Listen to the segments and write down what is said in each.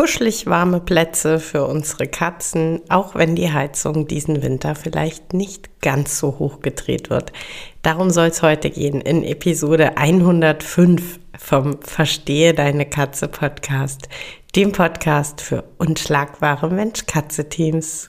kuschelig warme Plätze für unsere Katzen, auch wenn die Heizung diesen Winter vielleicht nicht ganz so hoch gedreht wird. Darum soll es heute gehen in Episode 105 vom Verstehe deine Katze Podcast, dem Podcast für unschlagbare Mensch-Katze-Teams.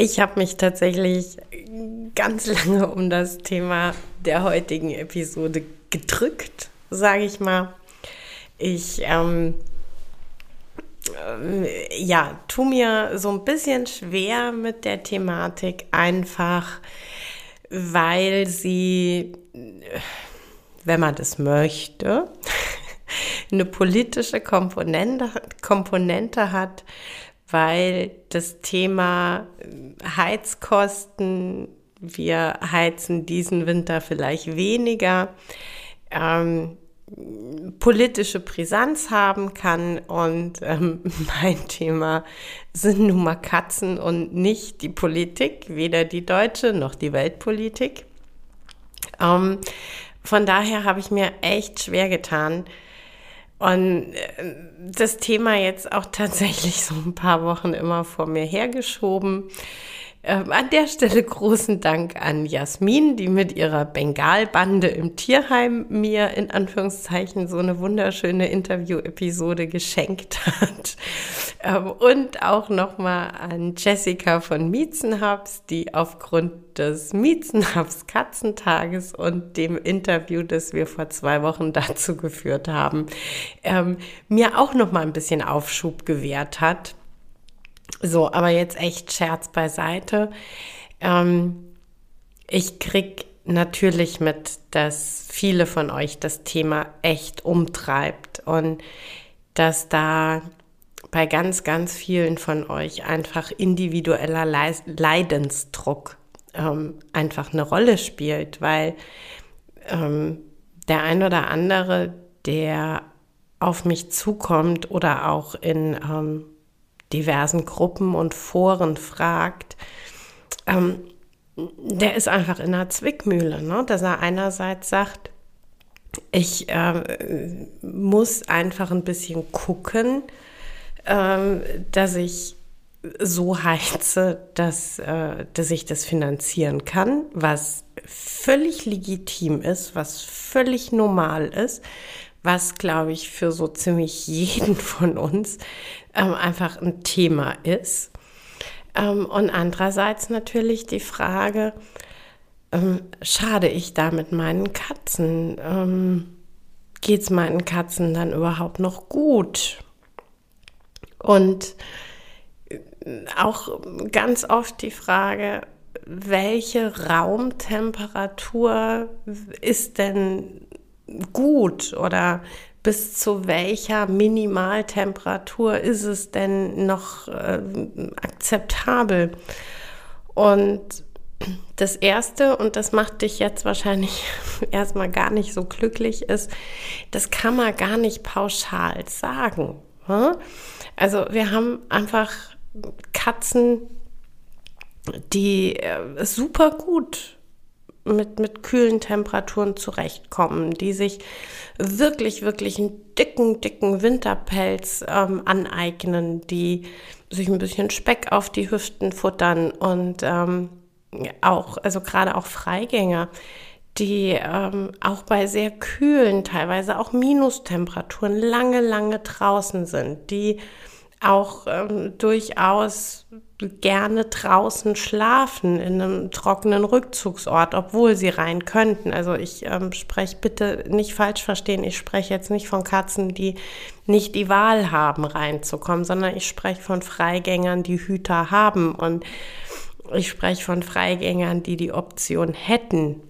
Ich habe mich tatsächlich ganz lange um das Thema der heutigen Episode gedrückt, sage ich mal. Ich ähm, äh, ja, tu mir so ein bisschen schwer mit der Thematik, einfach weil sie, wenn man das möchte, eine politische Komponente, Komponente hat, weil das Thema Heizkosten, wir heizen diesen Winter vielleicht weniger, ähm, politische Brisanz haben kann. Und ähm, mein Thema sind nun mal Katzen und nicht die Politik, weder die deutsche noch die Weltpolitik. Ähm, von daher habe ich mir echt schwer getan, und äh, das Thema jetzt auch tatsächlich so ein paar Wochen immer vor mir hergeschoben. Ähm, an der Stelle großen Dank an Jasmin, die mit ihrer Bengalbande im Tierheim mir in Anführungszeichen so eine wunderschöne Interview-Episode geschenkt hat. Ähm, und auch nochmal an Jessica von Miezenhubs, die aufgrund des Miezenhubs Katzentages und dem Interview, das wir vor zwei Wochen dazu geführt haben, ähm, mir auch nochmal ein bisschen Aufschub gewährt hat so, aber jetzt echt Scherz beiseite. Ähm, ich krieg natürlich mit, dass viele von euch das Thema echt umtreibt und dass da bei ganz, ganz vielen von euch einfach individueller Leidensdruck ähm, einfach eine Rolle spielt, weil ähm, der ein oder andere, der auf mich zukommt oder auch in ähm, diversen Gruppen und Foren fragt, ähm, der ist einfach in einer Zwickmühle, ne? dass er einerseits sagt, ich äh, muss einfach ein bisschen gucken, äh, dass ich so heize, dass, äh, dass ich das finanzieren kann, was völlig legitim ist, was völlig normal ist, was, glaube ich, für so ziemlich jeden von uns ähm, einfach ein Thema ist. Ähm, und andererseits natürlich die Frage, ähm, schade ich damit meinen Katzen? Ähm, Geht es meinen Katzen dann überhaupt noch gut? Und äh, auch ganz oft die Frage, welche Raumtemperatur ist denn gut oder bis zu welcher Minimaltemperatur ist es denn noch äh, akzeptabel? Und das Erste, und das macht dich jetzt wahrscheinlich erstmal gar nicht so glücklich, ist, das kann man gar nicht pauschal sagen. Hm? Also wir haben einfach Katzen, die äh, super gut mit, mit kühlen Temperaturen zurechtkommen, die sich wirklich, wirklich einen dicken, dicken Winterpelz ähm, aneignen, die sich ein bisschen Speck auf die Hüften futtern und ähm, auch, also gerade auch Freigänger, die ähm, auch bei sehr kühlen, teilweise auch Minustemperaturen lange, lange draußen sind, die auch ähm, durchaus gerne draußen schlafen in einem trockenen Rückzugsort, obwohl sie rein könnten. Also ich ähm, spreche bitte nicht falsch verstehen, ich spreche jetzt nicht von Katzen, die nicht die Wahl haben, reinzukommen, sondern ich spreche von Freigängern, die Hüter haben und ich spreche von Freigängern, die die Option hätten,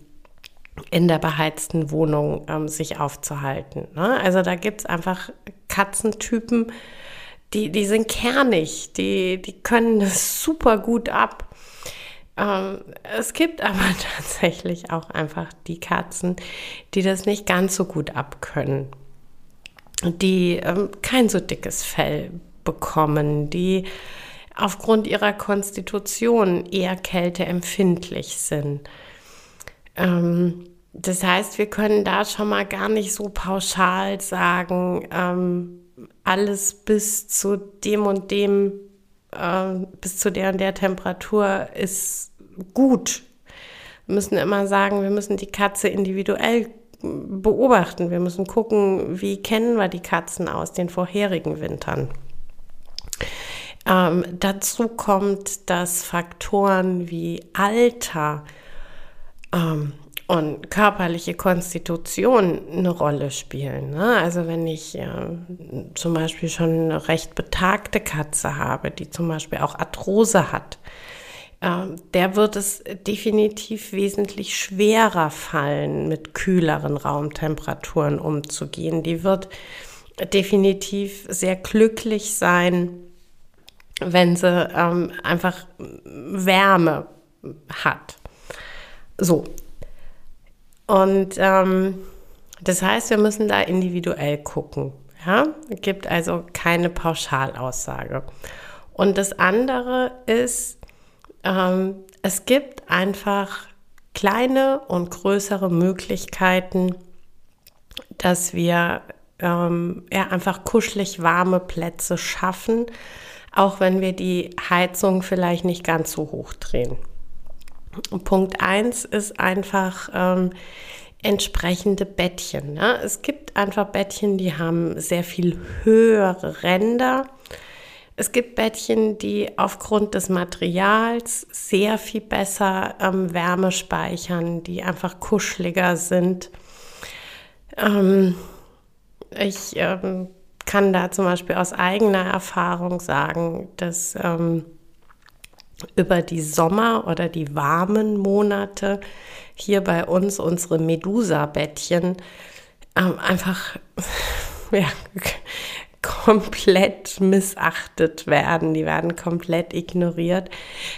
in der beheizten Wohnung ähm, sich aufzuhalten. Ne? Also da gibt es einfach Katzentypen, die, die sind kernig, die, die können das super gut ab. Ähm, es gibt aber tatsächlich auch einfach die Katzen, die das nicht ganz so gut abkönnen, die ähm, kein so dickes Fell bekommen, die aufgrund ihrer Konstitution eher kälteempfindlich sind. Ähm, das heißt, wir können da schon mal gar nicht so pauschal sagen, ähm, alles bis zu dem und dem, äh, bis zu der und der Temperatur ist gut. Wir müssen immer sagen, wir müssen die Katze individuell beobachten. Wir müssen gucken, wie kennen wir die Katzen aus den vorherigen Wintern. Ähm, dazu kommt, dass Faktoren wie Alter, ähm, und körperliche Konstitution eine Rolle spielen. Ne? Also wenn ich äh, zum Beispiel schon eine recht betagte Katze habe, die zum Beispiel auch Arthrose hat, äh, der wird es definitiv wesentlich schwerer fallen, mit kühleren Raumtemperaturen umzugehen. Die wird definitiv sehr glücklich sein, wenn sie ähm, einfach Wärme hat. So, und ähm, das heißt, wir müssen da individuell gucken. Ja? Es gibt also keine Pauschalaussage. Und das andere ist, ähm, es gibt einfach kleine und größere Möglichkeiten, dass wir ähm, ja, einfach kuschelig warme Plätze schaffen, auch wenn wir die Heizung vielleicht nicht ganz so hoch drehen. Punkt 1 ist einfach ähm, entsprechende Bettchen. Ne? Es gibt einfach Bettchen, die haben sehr viel höhere Ränder. Es gibt Bettchen, die aufgrund des Materials sehr viel besser ähm, Wärme speichern, die einfach kuscheliger sind. Ähm, ich ähm, kann da zum Beispiel aus eigener Erfahrung sagen, dass ähm, über die Sommer- oder die warmen Monate hier bei uns unsere Medusa-Bettchen ähm, einfach ja, komplett missachtet werden. Die werden komplett ignoriert.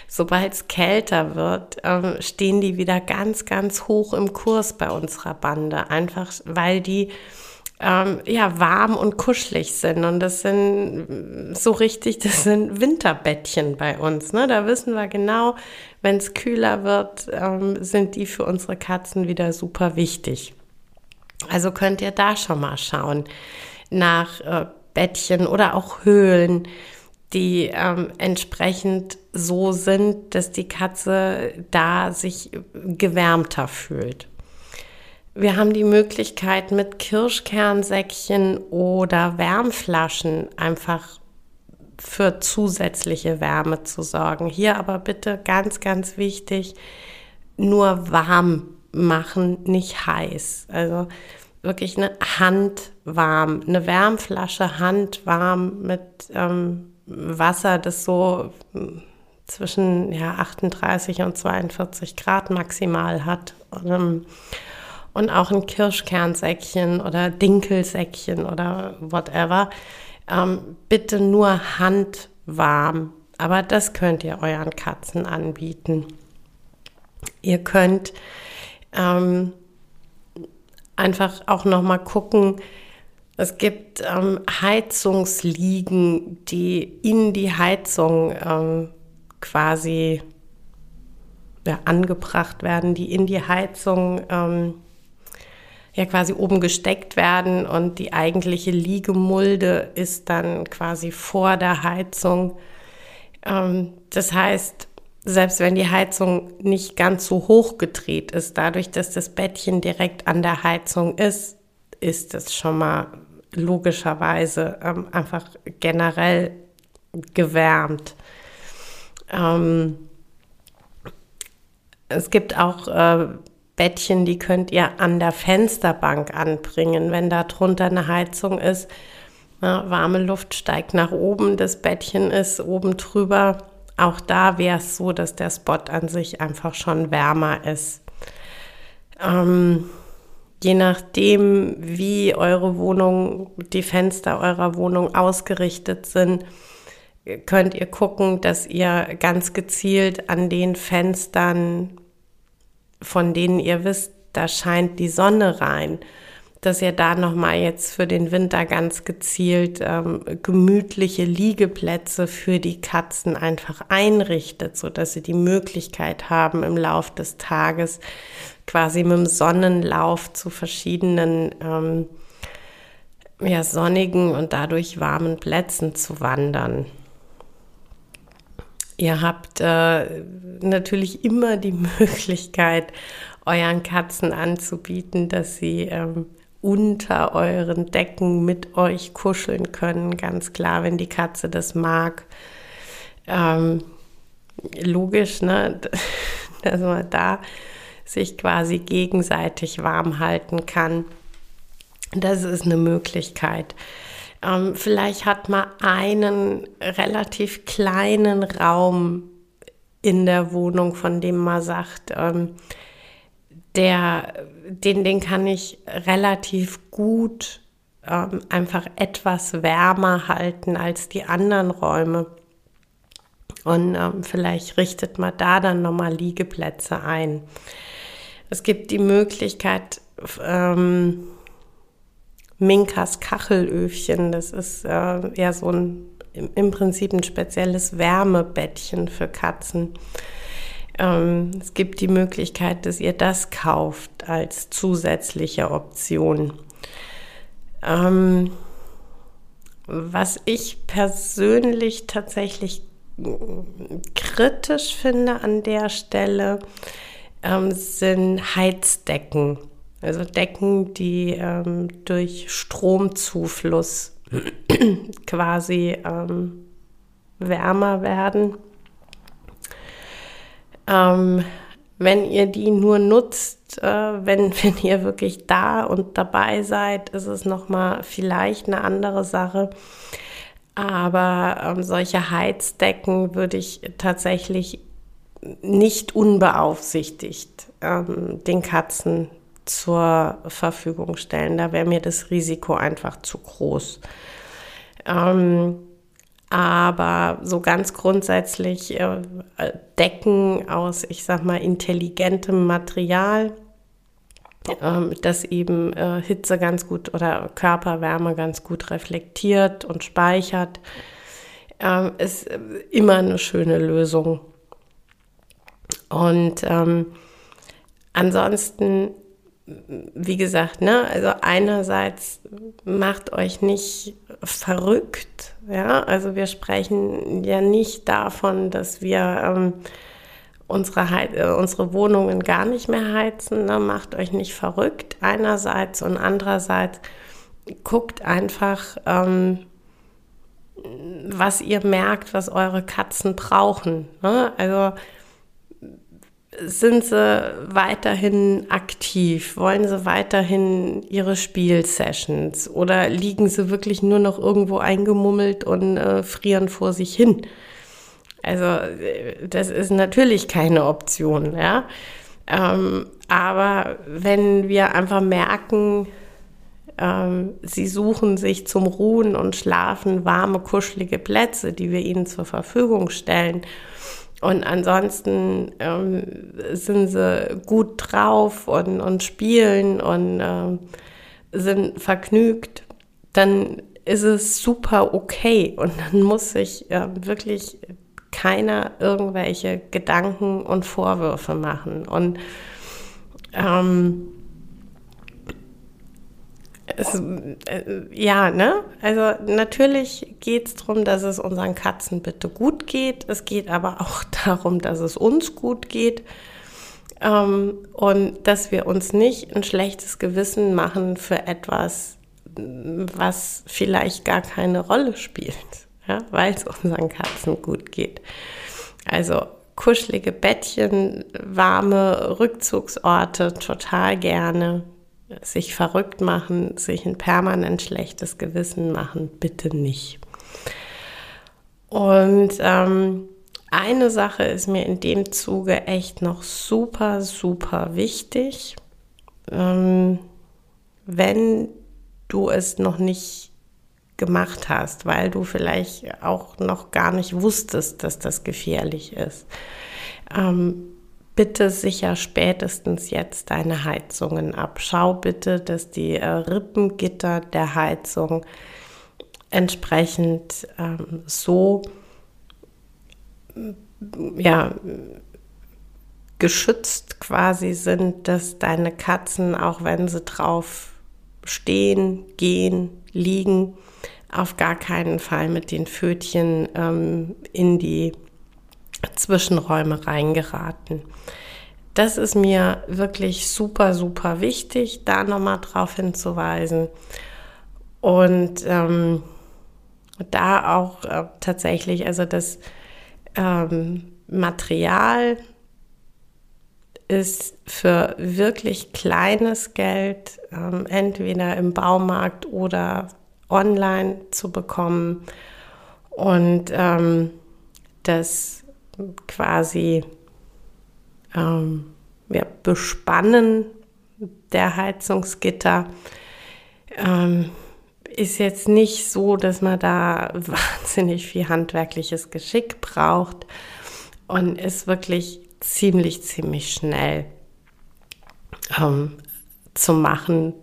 Sobald es kälter wird, ähm, stehen die wieder ganz, ganz hoch im Kurs bei unserer Bande. Einfach weil die ähm, ja, warm und kuschelig sind. Und das sind so richtig, das sind Winterbettchen bei uns. Ne? Da wissen wir genau, wenn es kühler wird, ähm, sind die für unsere Katzen wieder super wichtig. Also könnt ihr da schon mal schauen nach äh, Bettchen oder auch Höhlen, die ähm, entsprechend so sind, dass die Katze da sich gewärmter fühlt. Wir haben die Möglichkeit, mit Kirschkernsäckchen oder Wärmflaschen einfach für zusätzliche Wärme zu sorgen. Hier aber bitte ganz, ganz wichtig, nur warm machen, nicht heiß. Also wirklich eine Hand warm, eine Wärmflasche handwarm mit ähm, Wasser, das so zwischen ja, 38 und 42 Grad maximal hat. Und, ähm, und auch ein Kirschkernsäckchen oder Dinkelsäckchen oder whatever. Ähm, bitte nur handwarm. Aber das könnt ihr euren Katzen anbieten. Ihr könnt ähm, einfach auch noch mal gucken. Es gibt ähm, Heizungsliegen, die in die Heizung ähm, quasi ja, angebracht werden, die in die Heizung ähm, ja quasi oben gesteckt werden und die eigentliche Liegemulde ist dann quasi vor der Heizung. Ähm, das heißt, selbst wenn die Heizung nicht ganz so hoch gedreht ist, dadurch, dass das Bettchen direkt an der Heizung ist, ist es schon mal logischerweise ähm, einfach generell gewärmt. Ähm, es gibt auch äh, Bettchen, die könnt ihr an der Fensterbank anbringen, wenn da drunter eine Heizung ist. Na, warme Luft steigt nach oben, das Bettchen ist oben drüber. Auch da wäre es so, dass der Spot an sich einfach schon wärmer ist. Ähm, je nachdem, wie eure Wohnung, die Fenster eurer Wohnung ausgerichtet sind, könnt ihr gucken, dass ihr ganz gezielt an den Fenstern von denen ihr wisst, da scheint die Sonne rein, dass ihr da nochmal jetzt für den Winter ganz gezielt ähm, gemütliche Liegeplätze für die Katzen einfach einrichtet, so dass sie die Möglichkeit haben, im Lauf des Tages quasi mit dem Sonnenlauf zu verschiedenen ähm, ja, sonnigen und dadurch warmen Plätzen zu wandern. Ihr habt äh, natürlich immer die Möglichkeit, euren Katzen anzubieten, dass sie ähm, unter euren Decken mit euch kuscheln können. Ganz klar, wenn die Katze das mag. Ähm, logisch, ne? dass man da sich quasi gegenseitig warm halten kann. Das ist eine Möglichkeit. Ähm, vielleicht hat man einen relativ kleinen Raum in der Wohnung, von dem man sagt, ähm, der, den, den kann ich relativ gut ähm, einfach etwas wärmer halten als die anderen Räume. Und ähm, vielleicht richtet man da dann nochmal Liegeplätze ein. Es gibt die Möglichkeit, ähm, Minkas Kachelöfchen. Das ist äh, ja so ein im Prinzip ein spezielles Wärmebettchen für Katzen. Ähm, es gibt die Möglichkeit, dass ihr das kauft als zusätzliche Option. Ähm, was ich persönlich tatsächlich kritisch finde an der Stelle, ähm, sind Heizdecken. Also Decken, die ähm, durch Stromzufluss quasi ähm, wärmer werden. Ähm, wenn ihr die nur nutzt, äh, wenn, wenn ihr wirklich da und dabei seid, ist es nochmal vielleicht eine andere Sache. Aber ähm, solche Heizdecken würde ich tatsächlich nicht unbeaufsichtigt ähm, den Katzen zur Verfügung stellen. Da wäre mir das Risiko einfach zu groß. Ähm, aber so ganz grundsätzlich äh, Decken aus, ich sag mal, intelligentem Material, äh, das eben äh, Hitze ganz gut oder Körperwärme ganz gut reflektiert und speichert, ähm, ist immer eine schöne Lösung. Und ähm, ansonsten wie gesagt, ne, also einerseits macht euch nicht verrückt, ja, also wir sprechen ja nicht davon, dass wir ähm, unsere, äh, unsere Wohnungen gar nicht mehr heizen, ne, macht euch nicht verrückt einerseits und andererseits guckt einfach, ähm, was ihr merkt, was eure Katzen brauchen. Ne? Also sind sie weiterhin aktiv? Wollen sie weiterhin ihre Spielsessions? Oder liegen sie wirklich nur noch irgendwo eingemummelt und äh, frieren vor sich hin? Also, das ist natürlich keine Option, ja. Ähm, aber wenn wir einfach merken, ähm, sie suchen sich zum Ruhen und Schlafen warme, kuschelige Plätze, die wir ihnen zur Verfügung stellen, und ansonsten ähm, sind sie gut drauf und, und spielen und ähm, sind vergnügt, dann ist es super okay und dann muss sich äh, wirklich keiner irgendwelche Gedanken und Vorwürfe machen. Und ähm, es, äh, ja, ne? Also natürlich geht es darum, dass es unseren Katzen bitte gut geht. Es geht aber auch darum, dass es uns gut geht. Ähm, und dass wir uns nicht ein schlechtes Gewissen machen für etwas, was vielleicht gar keine Rolle spielt. ja, weil es unseren Katzen gut geht. Also kuschelige Bettchen, warme Rückzugsorte total gerne. Sich verrückt machen, sich ein permanent schlechtes Gewissen machen, bitte nicht. Und ähm, eine Sache ist mir in dem Zuge echt noch super, super wichtig. Ähm, wenn du es noch nicht gemacht hast, weil du vielleicht auch noch gar nicht wusstest, dass das gefährlich ist. Ähm, bitte sicher spätestens jetzt deine Heizungen ab. Schau bitte, dass die äh, Rippengitter der Heizung entsprechend ähm, so ja, geschützt quasi sind, dass deine Katzen, auch wenn sie drauf stehen, gehen, liegen, auf gar keinen Fall mit den Pfötchen ähm, in die Zwischenräume reingeraten. Das ist mir wirklich super, super wichtig, da nochmal drauf hinzuweisen. Und ähm, da auch äh, tatsächlich, also das ähm, Material ist für wirklich kleines Geld ähm, entweder im Baumarkt oder online zu bekommen und ähm, das quasi ähm, ja, Bespannen der Heizungsgitter ähm, ist jetzt nicht so, dass man da wahnsinnig viel handwerkliches Geschick braucht und ist wirklich ziemlich, ziemlich schnell ähm, zu machen.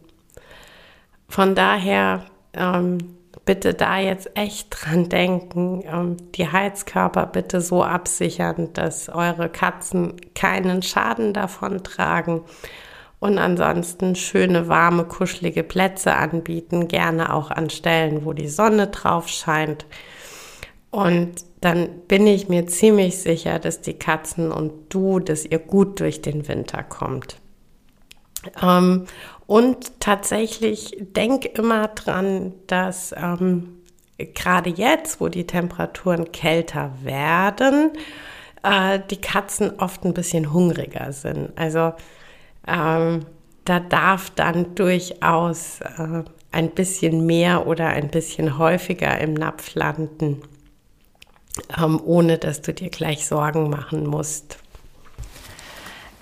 Von daher ähm, bitte da jetzt echt dran denken, ähm, die Heizkörper bitte so absichern, dass eure Katzen keinen Schaden davon tragen und ansonsten schöne, warme, kuschelige Plätze anbieten, gerne auch an Stellen, wo die Sonne drauf scheint. Und dann bin ich mir ziemlich sicher, dass die Katzen und du, dass ihr gut durch den Winter kommt. Und tatsächlich denk immer dran, dass ähm, gerade jetzt, wo die Temperaturen kälter werden, äh, die Katzen oft ein bisschen hungriger sind. Also ähm, da darf dann durchaus äh, ein bisschen mehr oder ein bisschen häufiger im Napf landen, ähm, ohne dass du dir gleich Sorgen machen musst.